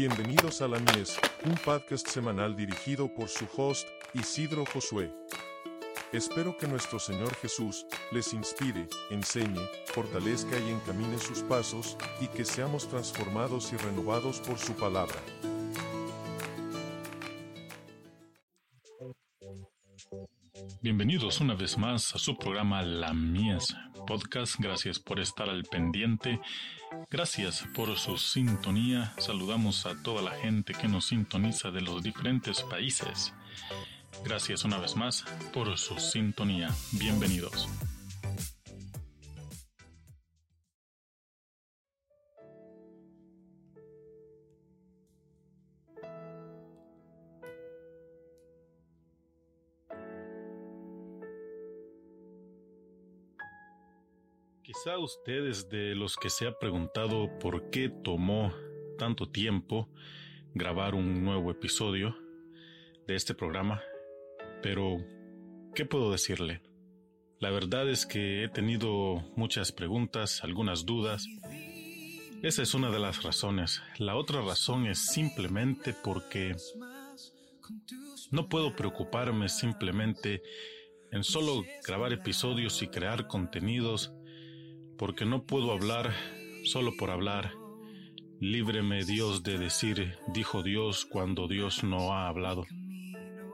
Bienvenidos a La Mies, un podcast semanal dirigido por su host, Isidro Josué. Espero que nuestro Señor Jesús les inspire, enseñe, fortalezca y encamine sus pasos, y que seamos transformados y renovados por su palabra. Bienvenidos una vez más a su programa La Mies Podcast. Gracias por estar al pendiente. Gracias por su sintonía. Saludamos a toda la gente que nos sintoniza de los diferentes países. Gracias una vez más por su sintonía. Bienvenidos. Quizá ustedes de los que se ha preguntado por qué tomó tanto tiempo grabar un nuevo episodio de este programa, pero ¿qué puedo decirle? La verdad es que he tenido muchas preguntas, algunas dudas. Esa es una de las razones. La otra razón es simplemente porque no puedo preocuparme simplemente en solo grabar episodios y crear contenidos porque no puedo hablar solo por hablar. Líbreme Dios de decir, dijo Dios cuando Dios no ha hablado.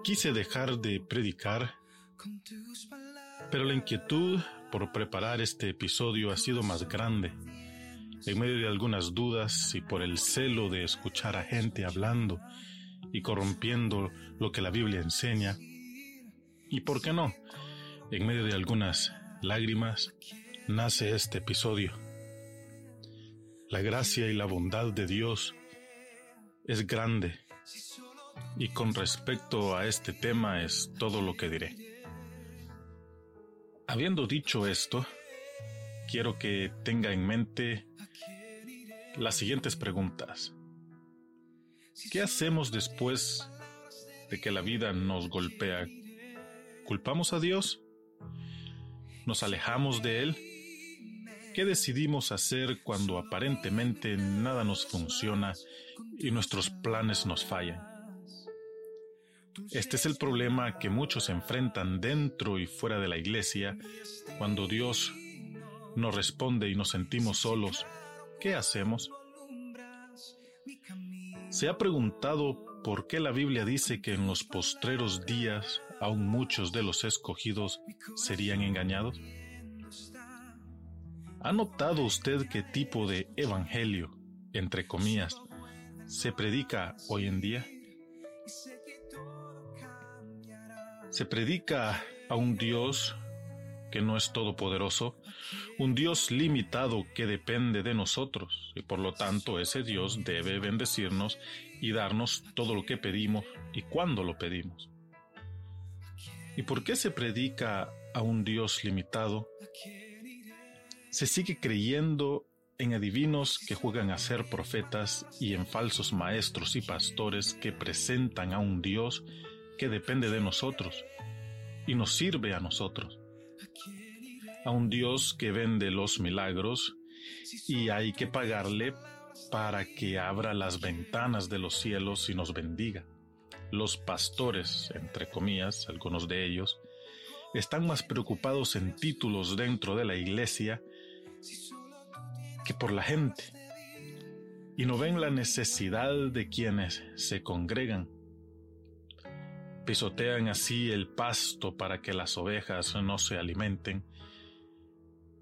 Quise dejar de predicar, pero la inquietud por preparar este episodio ha sido más grande. En medio de algunas dudas y por el celo de escuchar a gente hablando y corrompiendo lo que la Biblia enseña, y por qué no, en medio de algunas lágrimas, nace este episodio. La gracia y la bondad de Dios es grande y con respecto a este tema es todo lo que diré. Habiendo dicho esto, quiero que tenga en mente las siguientes preguntas. ¿Qué hacemos después de que la vida nos golpea? ¿Culpamos a Dios? ¿Nos alejamos de Él? ¿Qué decidimos hacer cuando aparentemente nada nos funciona y nuestros planes nos fallan? Este es el problema que muchos enfrentan dentro y fuera de la iglesia cuando Dios nos responde y nos sentimos solos. ¿Qué hacemos? ¿Se ha preguntado por qué la Biblia dice que en los postreros días aún muchos de los escogidos serían engañados? ¿Ha notado usted qué tipo de evangelio, entre comillas, se predica hoy en día? Se predica a un Dios que no es todopoderoso, un Dios limitado que depende de nosotros, y por lo tanto ese Dios debe bendecirnos y darnos todo lo que pedimos y cuando lo pedimos. ¿Y por qué se predica a un Dios limitado? Se sigue creyendo en adivinos que juegan a ser profetas y en falsos maestros y pastores que presentan a un Dios que depende de nosotros y nos sirve a nosotros. A un Dios que vende los milagros y hay que pagarle para que abra las ventanas de los cielos y nos bendiga. Los pastores, entre comillas, algunos de ellos, están más preocupados en títulos dentro de la iglesia que por la gente y no ven la necesidad de quienes se congregan. Pisotean así el pasto para que las ovejas no se alimenten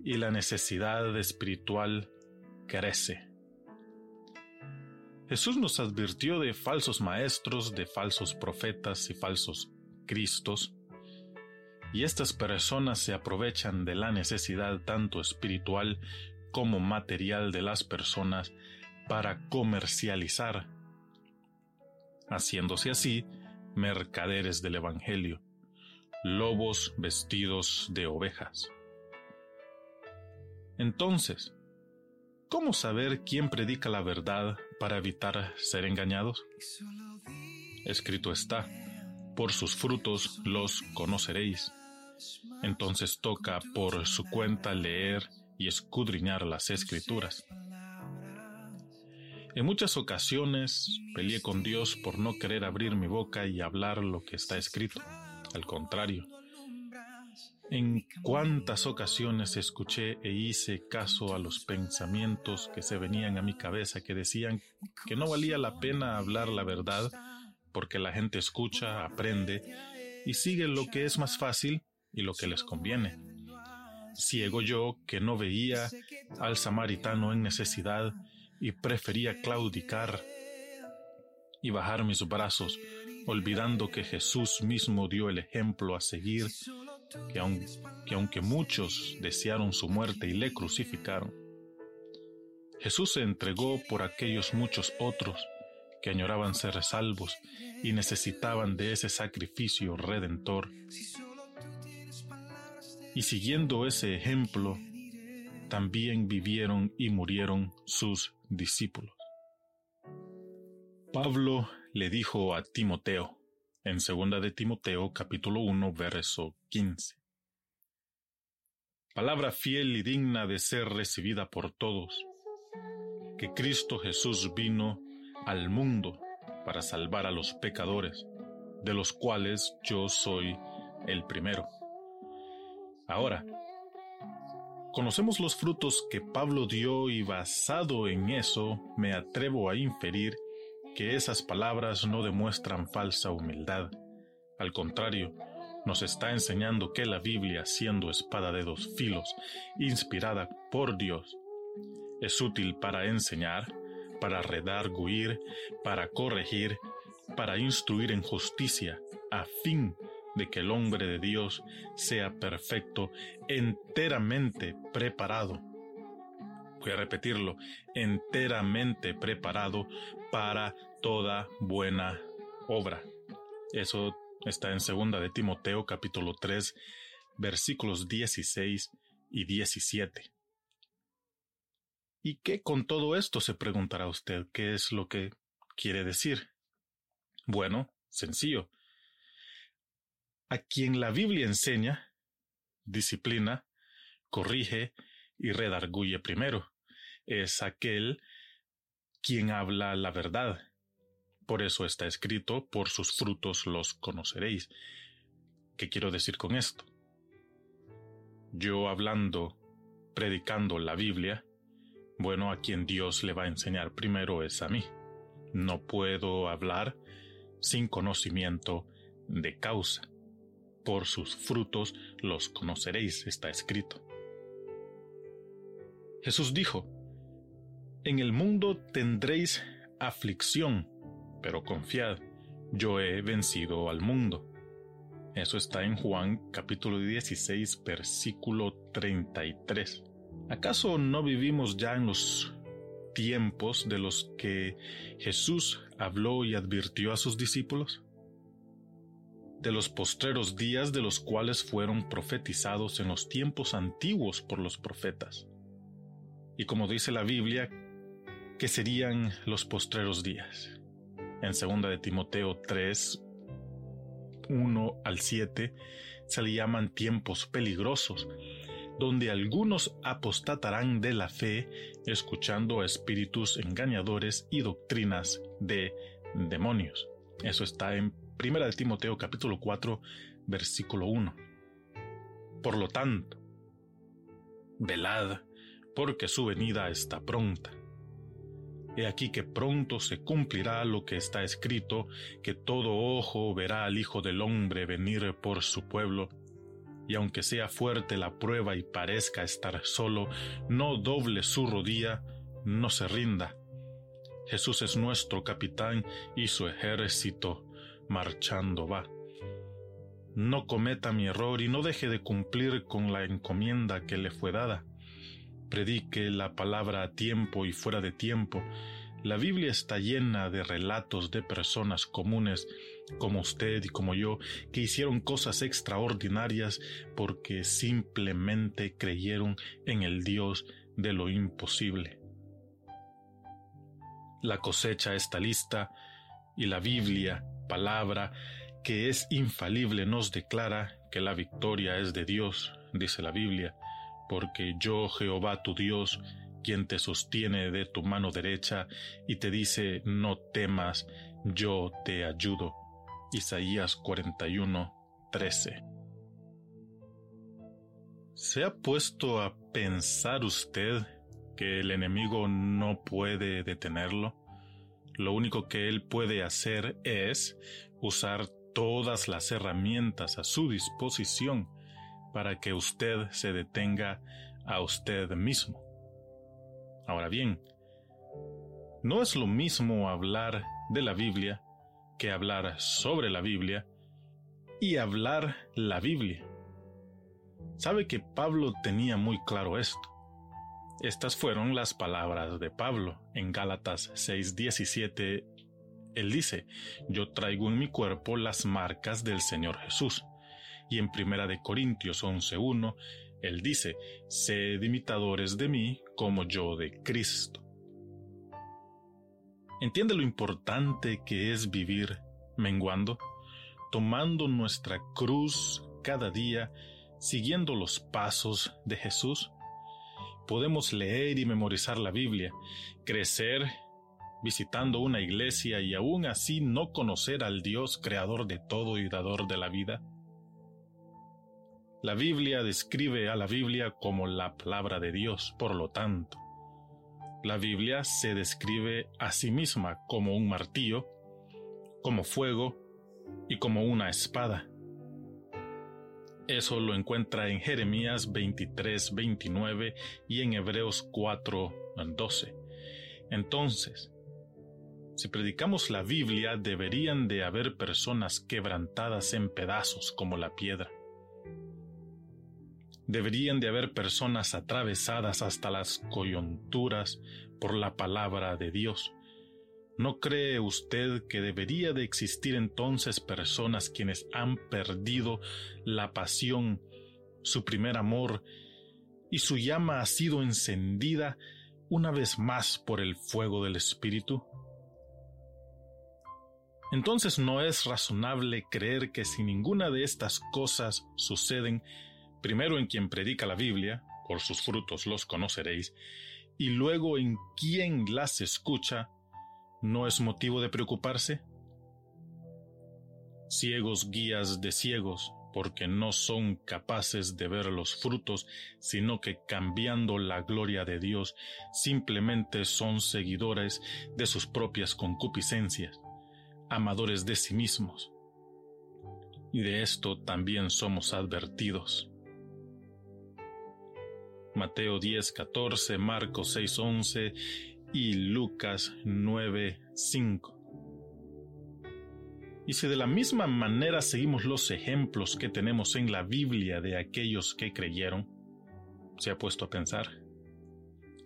y la necesidad espiritual crece. Jesús nos advirtió de falsos maestros, de falsos profetas y falsos cristos, y estas personas se aprovechan de la necesidad tanto espiritual como material de las personas para comercializar, haciéndose así mercaderes del Evangelio, lobos vestidos de ovejas. Entonces, ¿cómo saber quién predica la verdad para evitar ser engañados? Escrito está, por sus frutos los conoceréis. Entonces toca por su cuenta leer y escudriñar las escrituras. En muchas ocasiones peleé con Dios por no querer abrir mi boca y hablar lo que está escrito. Al contrario, en cuántas ocasiones escuché e hice caso a los pensamientos que se venían a mi cabeza que decían que no valía la pena hablar la verdad porque la gente escucha, aprende y sigue lo que es más fácil y lo que les conviene. Ciego yo que no veía al samaritano en necesidad y prefería claudicar y bajar mis brazos, olvidando que Jesús mismo dio el ejemplo a seguir que, aunque muchos desearon su muerte y le crucificaron, Jesús se entregó por aquellos muchos otros que añoraban ser salvos y necesitaban de ese sacrificio redentor. Y siguiendo ese ejemplo, también vivieron y murieron sus discípulos. Pablo le dijo a Timoteo, en segunda de Timoteo capítulo 1 verso 15. Palabra fiel y digna de ser recibida por todos, que Cristo Jesús vino al mundo para salvar a los pecadores, de los cuales yo soy el primero. Ahora, conocemos los frutos que Pablo dio y basado en eso me atrevo a inferir que esas palabras no demuestran falsa humildad. Al contrario, nos está enseñando que la Biblia, siendo espada de dos filos, inspirada por Dios, es útil para enseñar, para redarguir, para corregir, para instruir en justicia, a fin de que el hombre de Dios sea perfecto, enteramente preparado voy a repetirlo, enteramente preparado para toda buena obra. Eso está en segunda de Timoteo capítulo 3 versículos 16 y 17. ¿Y qué con todo esto se preguntará usted? ¿Qué es lo que quiere decir? Bueno, sencillo. A quien la Biblia enseña, disciplina, corrige y redarguye primero es aquel quien habla la verdad. Por eso está escrito, por sus frutos los conoceréis. ¿Qué quiero decir con esto? Yo hablando, predicando la Biblia, bueno, a quien Dios le va a enseñar primero es a mí. No puedo hablar sin conocimiento de causa. Por sus frutos los conoceréis, está escrito. Jesús dijo, en el mundo tendréis aflicción, pero confiad, yo he vencido al mundo. Eso está en Juan capítulo 16, versículo 33. ¿Acaso no vivimos ya en los tiempos de los que Jesús habló y advirtió a sus discípulos? De los postreros días de los cuales fueron profetizados en los tiempos antiguos por los profetas. Y como dice la Biblia, que serían los postreros días. En 2 de Timoteo 3, 1 al 7, se le llaman tiempos peligrosos, donde algunos apostatarán de la fe, escuchando a espíritus engañadores y doctrinas de demonios. Eso está en 1 de Timoteo capítulo 4, versículo 1. Por lo tanto, velad, porque su venida está pronta. He aquí que pronto se cumplirá lo que está escrito, que todo ojo verá al Hijo del Hombre venir por su pueblo. Y aunque sea fuerte la prueba y parezca estar solo, no doble su rodilla, no se rinda. Jesús es nuestro capitán y su ejército marchando va. No cometa mi error y no deje de cumplir con la encomienda que le fue dada predique la palabra a tiempo y fuera de tiempo. La Biblia está llena de relatos de personas comunes como usted y como yo que hicieron cosas extraordinarias porque simplemente creyeron en el Dios de lo imposible. La cosecha está lista y la Biblia, palabra que es infalible, nos declara que la victoria es de Dios, dice la Biblia porque yo Jehová tu Dios quien te sostiene de tu mano derecha y te dice, no temas, yo te ayudo. Isaías 41, 13. ¿Se ha puesto a pensar usted que el enemigo no puede detenerlo? Lo único que él puede hacer es usar todas las herramientas a su disposición para que usted se detenga a usted mismo. Ahora bien, no es lo mismo hablar de la Biblia que hablar sobre la Biblia y hablar la Biblia. Sabe que Pablo tenía muy claro esto. Estas fueron las palabras de Pablo en Gálatas 6:17. Él dice, yo traigo en mi cuerpo las marcas del Señor Jesús. Y en Primera de Corintios 11:1, él dice, sed imitadores de mí como yo de Cristo. ¿Entiende lo importante que es vivir menguando, tomando nuestra cruz cada día, siguiendo los pasos de Jesús? Podemos leer y memorizar la Biblia, crecer visitando una iglesia y aún así no conocer al Dios creador de todo y dador de la vida. La Biblia describe a la Biblia como la palabra de Dios, por lo tanto, la Biblia se describe a sí misma como un martillo, como fuego y como una espada. Eso lo encuentra en Jeremías 23, 29 y en Hebreos 4, 12. Entonces, si predicamos la Biblia, deberían de haber personas quebrantadas en pedazos como la piedra deberían de haber personas atravesadas hasta las coyunturas por la palabra de Dios. ¿No cree usted que debería de existir entonces personas quienes han perdido la pasión, su primer amor, y su llama ha sido encendida una vez más por el fuego del Espíritu? Entonces no es razonable creer que si ninguna de estas cosas suceden, primero en quien predica la Biblia, por sus frutos los conoceréis, y luego en quien las escucha, ¿no es motivo de preocuparse? Ciegos guías de ciegos, porque no son capaces de ver los frutos, sino que cambiando la gloria de Dios, simplemente son seguidores de sus propias concupiscencias, amadores de sí mismos. Y de esto también somos advertidos. Mateo 10, 14, Marcos 6, 11 y Lucas 9, 5. Y si de la misma manera seguimos los ejemplos que tenemos en la Biblia de aquellos que creyeron, se ha puesto a pensar.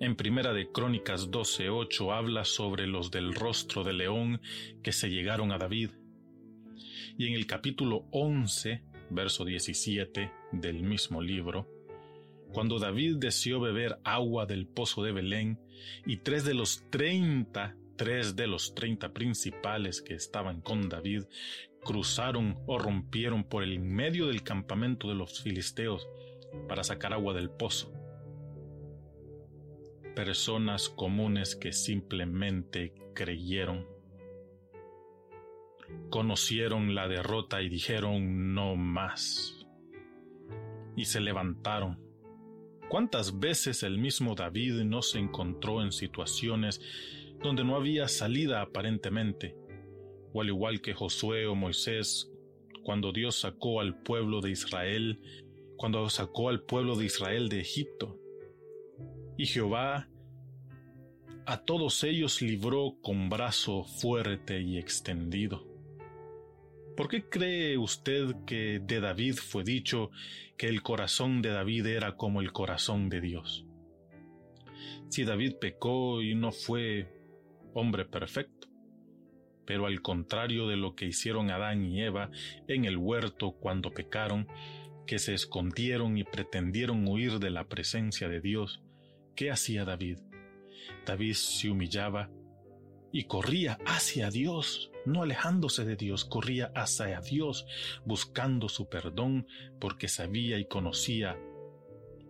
En Primera de Crónicas 12:8 habla sobre los del rostro de león que se llegaron a David. Y en el capítulo 11, verso 17 del mismo libro, cuando David deseó beber agua del pozo de Belén, y tres de los treinta, tres de los treinta principales que estaban con David, cruzaron o rompieron por el medio del campamento de los filisteos para sacar agua del pozo. Personas comunes que simplemente creyeron. Conocieron la derrota y dijeron no más. Y se levantaron ¿Cuántas veces el mismo David no se encontró en situaciones donde no había salida aparentemente? O al igual que Josué o Moisés, cuando Dios sacó al pueblo de Israel, cuando sacó al pueblo de Israel de Egipto. Y Jehová a todos ellos libró con brazo fuerte y extendido. ¿Por qué cree usted que de David fue dicho que el corazón de David era como el corazón de Dios? Si David pecó y no fue hombre perfecto, pero al contrario de lo que hicieron Adán y Eva en el huerto cuando pecaron, que se escondieron y pretendieron huir de la presencia de Dios, ¿qué hacía David? David se humillaba y corría hacia Dios no alejándose de Dios, corría hacia Dios buscando su perdón porque sabía y conocía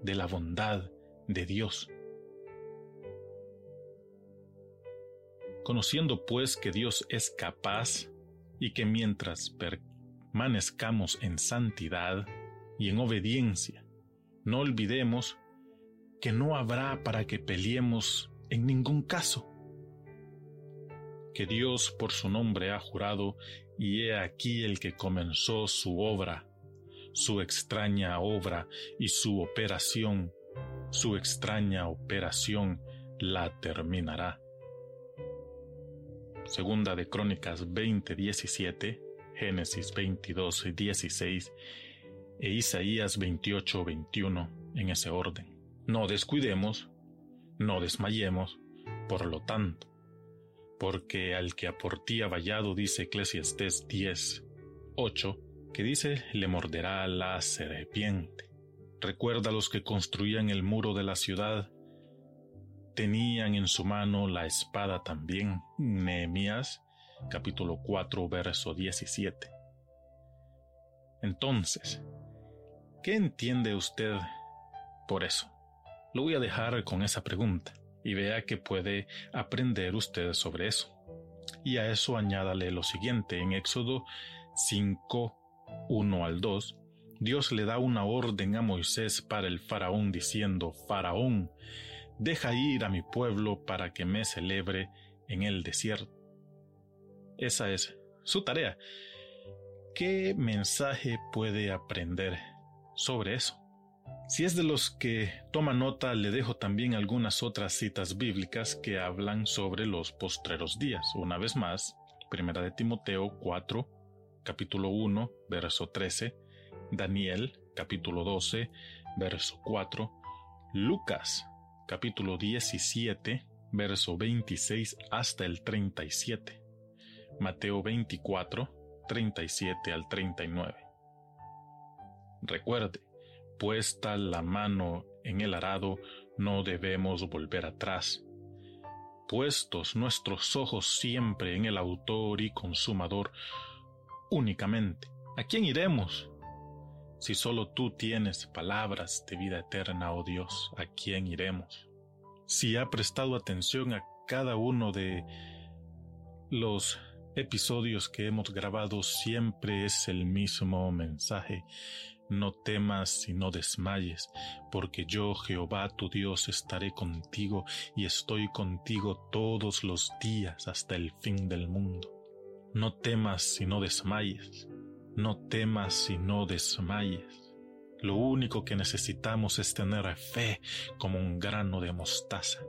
de la bondad de Dios. Conociendo pues que Dios es capaz y que mientras permanezcamos en santidad y en obediencia, no olvidemos que no habrá para que peleemos en ningún caso. Que Dios por su nombre ha jurado, y he aquí el que comenzó su obra, su extraña obra y su operación, su extraña operación la terminará. Segunda de Crónicas 20:17, Génesis 22:16 e Isaías 28:21 en ese orden. No descuidemos, no desmayemos, por lo tanto, porque al que a vallado, dice Eclesiastés 10, 8, que dice, le morderá la serpiente. Recuerda los que construían el muro de la ciudad, tenían en su mano la espada también. Nehemías capítulo 4 verso 17. Entonces, ¿qué entiende usted por eso? Lo voy a dejar con esa pregunta y vea que puede aprender usted sobre eso. Y a eso añádale lo siguiente, en Éxodo 5, 1 al 2, Dios le da una orden a Moisés para el faraón diciendo, Faraón, deja ir a mi pueblo para que me celebre en el desierto. Esa es su tarea. ¿Qué mensaje puede aprender sobre eso? Si es de los que toma nota, le dejo también algunas otras citas bíblicas que hablan sobre los postreros días. Una vez más, Primera de Timoteo 4, capítulo 1, verso 13, Daniel, capítulo 12, verso 4, Lucas, capítulo 17, verso 26 hasta el 37, Mateo 24, 37 al 39. Recuerde, puesta la mano en el arado, no debemos volver atrás. Puestos nuestros ojos siempre en el autor y consumador únicamente. ¿A quién iremos? Si solo tú tienes palabras de vida eterna, oh Dios, ¿a quién iremos? Si ha prestado atención a cada uno de los episodios que hemos grabado, siempre es el mismo mensaje no temas y no desmayes, porque yo, Jehová tu Dios, estaré contigo y estoy contigo todos los días hasta el fin del mundo. No temas y no desmayes, no temas y no desmayes. Lo único que necesitamos es tener fe como un grano de mostaza.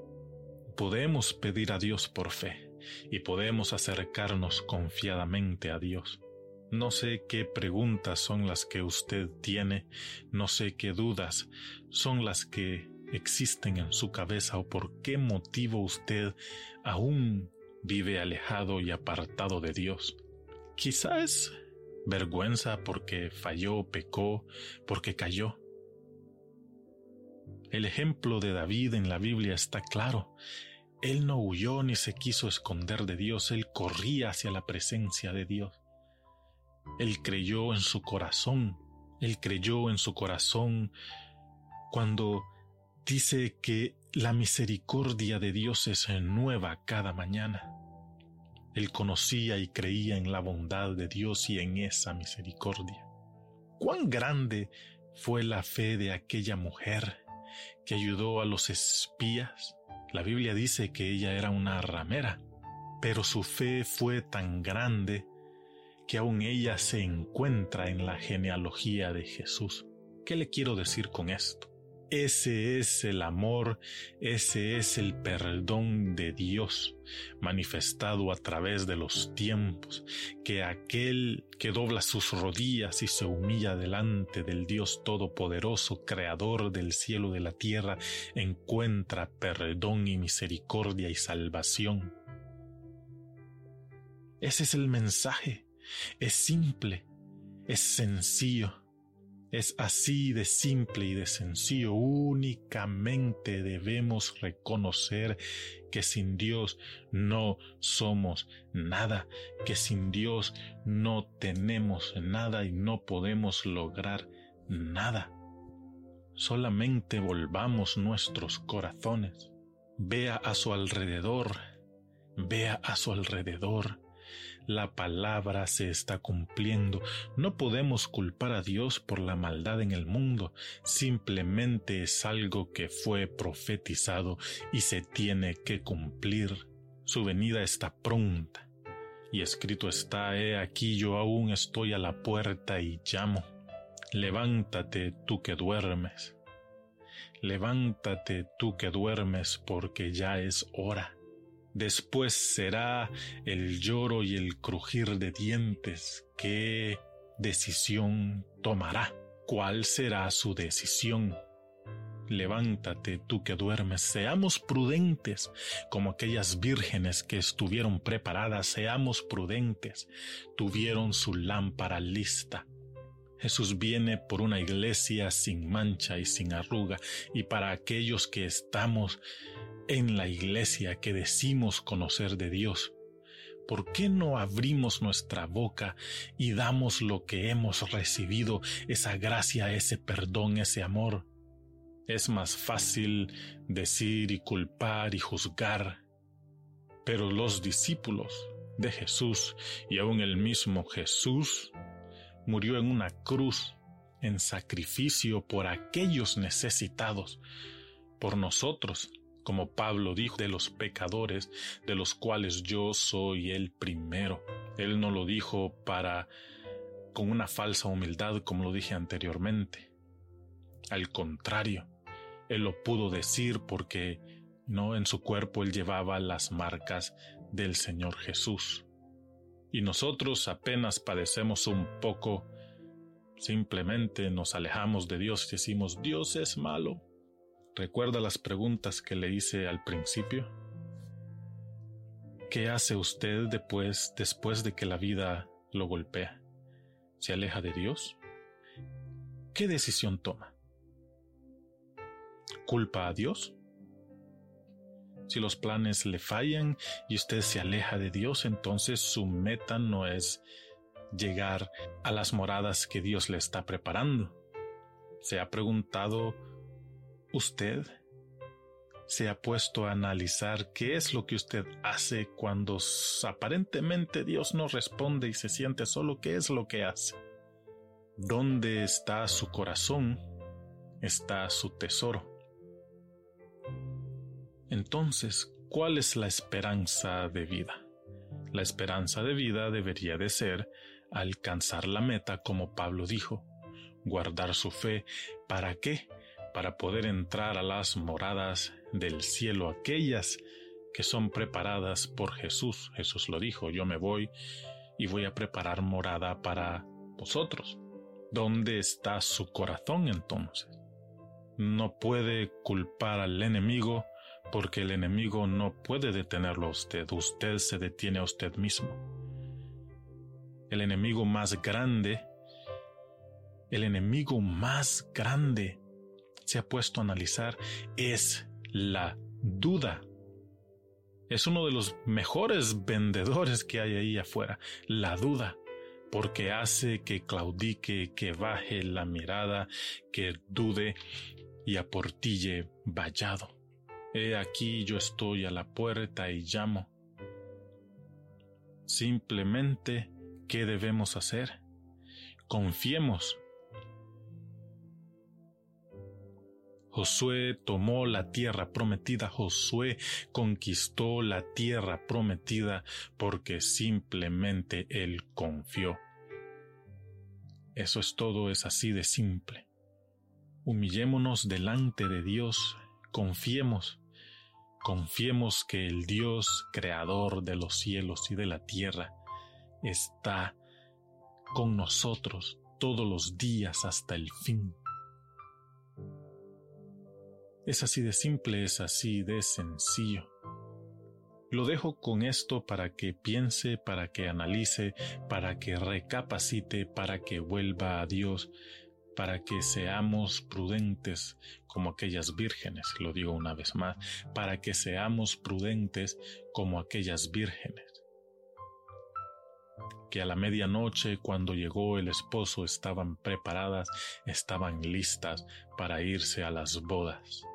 Podemos pedir a Dios por fe y podemos acercarnos confiadamente a Dios. No sé qué preguntas son las que usted tiene, no sé qué dudas son las que existen en su cabeza o por qué motivo usted aún vive alejado y apartado de Dios. Quizás vergüenza porque falló, pecó, porque cayó. El ejemplo de David en la Biblia está claro. Él no huyó ni se quiso esconder de Dios, él corría hacia la presencia de Dios. Él creyó en su corazón, él creyó en su corazón cuando dice que la misericordia de Dios es nueva cada mañana. Él conocía y creía en la bondad de Dios y en esa misericordia. Cuán grande fue la fe de aquella mujer que ayudó a los espías. La Biblia dice que ella era una ramera, pero su fe fue tan grande que aún ella se encuentra en la genealogía de Jesús. ¿Qué le quiero decir con esto? Ese es el amor, ese es el perdón de Dios manifestado a través de los tiempos, que aquel que dobla sus rodillas y se humilla delante del Dios Todopoderoso, Creador del cielo y de la tierra, encuentra perdón y misericordia y salvación. Ese es el mensaje es simple, es sencillo. Es así de simple y de sencillo. Únicamente debemos reconocer que sin Dios no somos nada, que sin Dios no tenemos nada y no podemos lograr nada. Solamente volvamos nuestros corazones. Vea a su alrededor Vea a su alrededor. La palabra se está cumpliendo. No podemos culpar a Dios por la maldad en el mundo. Simplemente es algo que fue profetizado y se tiene que cumplir. Su venida está pronta. Y escrito está, he aquí yo aún estoy a la puerta y llamo. Levántate tú que duermes. Levántate tú que duermes porque ya es hora. Después será el lloro y el crujir de dientes. ¿Qué decisión tomará? ¿Cuál será su decisión? Levántate tú que duermes, seamos prudentes como aquellas vírgenes que estuvieron preparadas, seamos prudentes, tuvieron su lámpara lista. Jesús viene por una iglesia sin mancha y sin arruga, y para aquellos que estamos en la iglesia que decimos conocer de Dios. ¿Por qué no abrimos nuestra boca y damos lo que hemos recibido, esa gracia, ese perdón, ese amor? Es más fácil decir y culpar y juzgar, pero los discípulos de Jesús y aún el mismo Jesús murió en una cruz en sacrificio por aquellos necesitados, por nosotros, como Pablo dijo, de los pecadores, de los cuales yo soy el primero. Él no lo dijo para con una falsa humildad, como lo dije anteriormente. Al contrario, él lo pudo decir porque no en su cuerpo él llevaba las marcas del Señor Jesús. Y nosotros apenas padecemos un poco, simplemente nos alejamos de Dios y decimos, Dios es malo, ¿Recuerda las preguntas que le hice al principio? ¿Qué hace usted después, después de que la vida lo golpea? ¿Se aleja de Dios? ¿Qué decisión toma? ¿Culpa a Dios? Si los planes le fallan y usted se aleja de Dios, entonces su meta no es llegar a las moradas que Dios le está preparando. ¿Se ha preguntado ¿Usted se ha puesto a analizar qué es lo que usted hace cuando aparentemente Dios no responde y se siente solo? ¿Qué es lo que hace? ¿Dónde está su corazón? Está su tesoro. Entonces, ¿cuál es la esperanza de vida? La esperanza de vida debería de ser alcanzar la meta como Pablo dijo, guardar su fe. ¿Para qué? Para poder entrar a las moradas del cielo, aquellas que son preparadas por Jesús. Jesús lo dijo, yo me voy y voy a preparar morada para vosotros. ¿Dónde está su corazón entonces? No puede culpar al enemigo porque el enemigo no puede detenerlo a usted, usted se detiene a usted mismo. El enemigo más grande, el enemigo más grande se ha puesto a analizar es la duda. Es uno de los mejores vendedores que hay ahí afuera, la duda, porque hace que claudique, que baje la mirada, que dude y aportille vallado. He aquí yo estoy a la puerta y llamo. Simplemente, ¿qué debemos hacer? Confiemos Josué tomó la tierra prometida, Josué conquistó la tierra prometida porque simplemente él confió. Eso es todo, es así de simple. Humillémonos delante de Dios, confiemos, confiemos que el Dios creador de los cielos y de la tierra está con nosotros todos los días hasta el fin. Es así de simple, es así de sencillo. Lo dejo con esto para que piense, para que analice, para que recapacite, para que vuelva a Dios, para que seamos prudentes como aquellas vírgenes, lo digo una vez más, para que seamos prudentes como aquellas vírgenes. Que a la medianoche, cuando llegó el esposo, estaban preparadas, estaban listas para irse a las bodas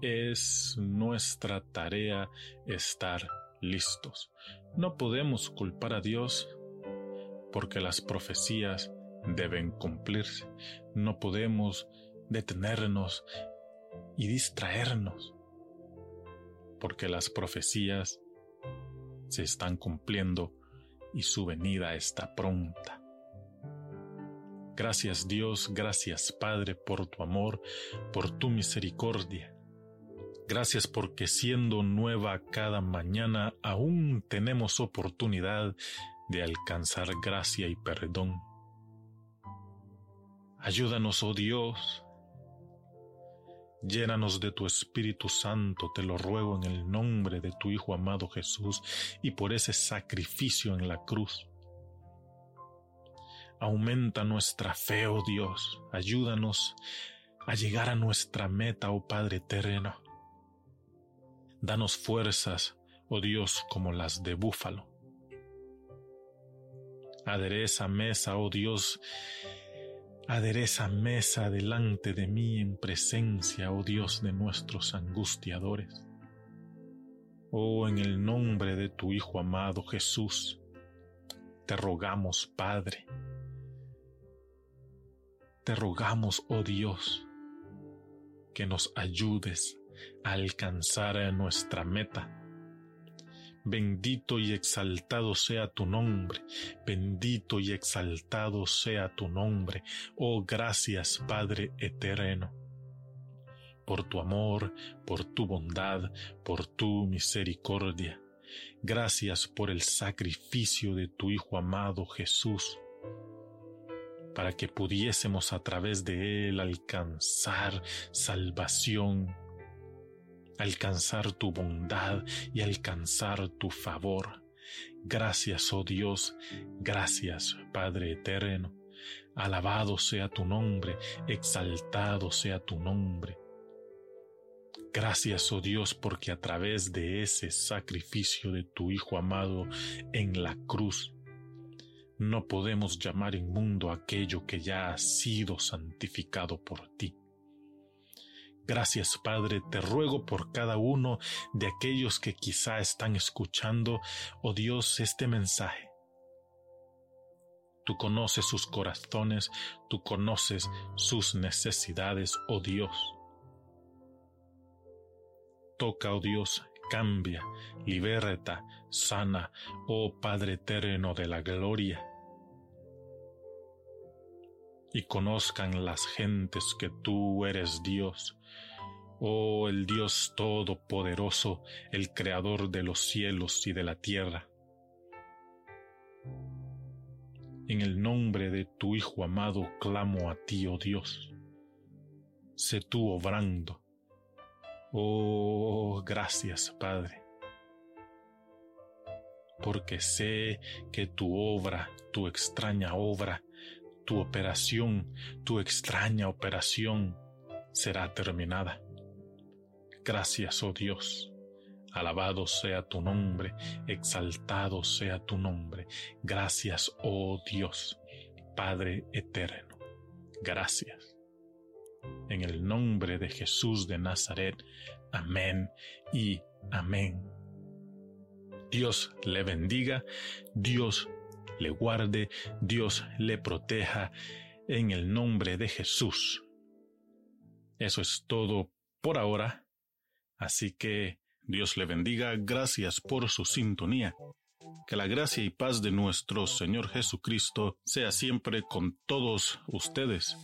es nuestra tarea estar listos. No podemos culpar a Dios porque las profecías deben cumplirse. No podemos detenernos y distraernos porque las profecías se están cumpliendo y su venida está pronta. Gracias Dios, gracias Padre por tu amor, por tu misericordia. Gracias porque siendo nueva cada mañana aún tenemos oportunidad de alcanzar gracia y perdón. Ayúdanos, oh Dios. Llénanos de tu Espíritu Santo, te lo ruego en el nombre de tu Hijo amado Jesús y por ese sacrificio en la cruz. Aumenta nuestra fe, oh Dios. Ayúdanos a llegar a nuestra meta, oh Padre eterno. Danos fuerzas, oh Dios, como las de búfalo. Adereza mesa, oh Dios, adereza mesa delante de mí en presencia, oh Dios, de nuestros angustiadores. Oh, en el nombre de tu Hijo amado Jesús, te rogamos, Padre, te rogamos, oh Dios, que nos ayudes alcanzar nuestra meta. Bendito y exaltado sea tu nombre, bendito y exaltado sea tu nombre, oh gracias Padre eterno, por tu amor, por tu bondad, por tu misericordia. Gracias por el sacrificio de tu Hijo amado Jesús para que pudiésemos a través de Él alcanzar salvación, alcanzar tu bondad y alcanzar tu favor. Gracias, oh Dios, gracias, Padre eterno. Alabado sea tu nombre, exaltado sea tu nombre. Gracias, oh Dios, porque a través de ese sacrificio de tu Hijo amado en la cruz, no podemos llamar inmundo aquello que ya ha sido santificado por ti. Gracias, Padre, te ruego por cada uno de aquellos que quizá están escuchando, oh Dios, este mensaje. Tú conoces sus corazones, tú conoces sus necesidades, oh Dios. Toca, oh Dios, cambia, liberta, sana, oh Padre eterno de la gloria. Y conozcan las gentes que tú eres Dios, oh el Dios Todopoderoso, el Creador de los cielos y de la tierra. En el nombre de tu Hijo amado clamo a ti, oh Dios. Sé tú obrando Oh, gracias, Padre, porque sé que tu obra, tu extraña obra, tu operación, tu extraña operación será terminada. Gracias, oh Dios. Alabado sea tu nombre, exaltado sea tu nombre. Gracias, oh Dios, Padre eterno. Gracias. En el nombre de Jesús de Nazaret. Amén y amén. Dios le bendiga, Dios le guarde, Dios le proteja en el nombre de Jesús. Eso es todo por ahora. Así que Dios le bendiga, gracias por su sintonía. Que la gracia y paz de nuestro Señor Jesucristo sea siempre con todos ustedes.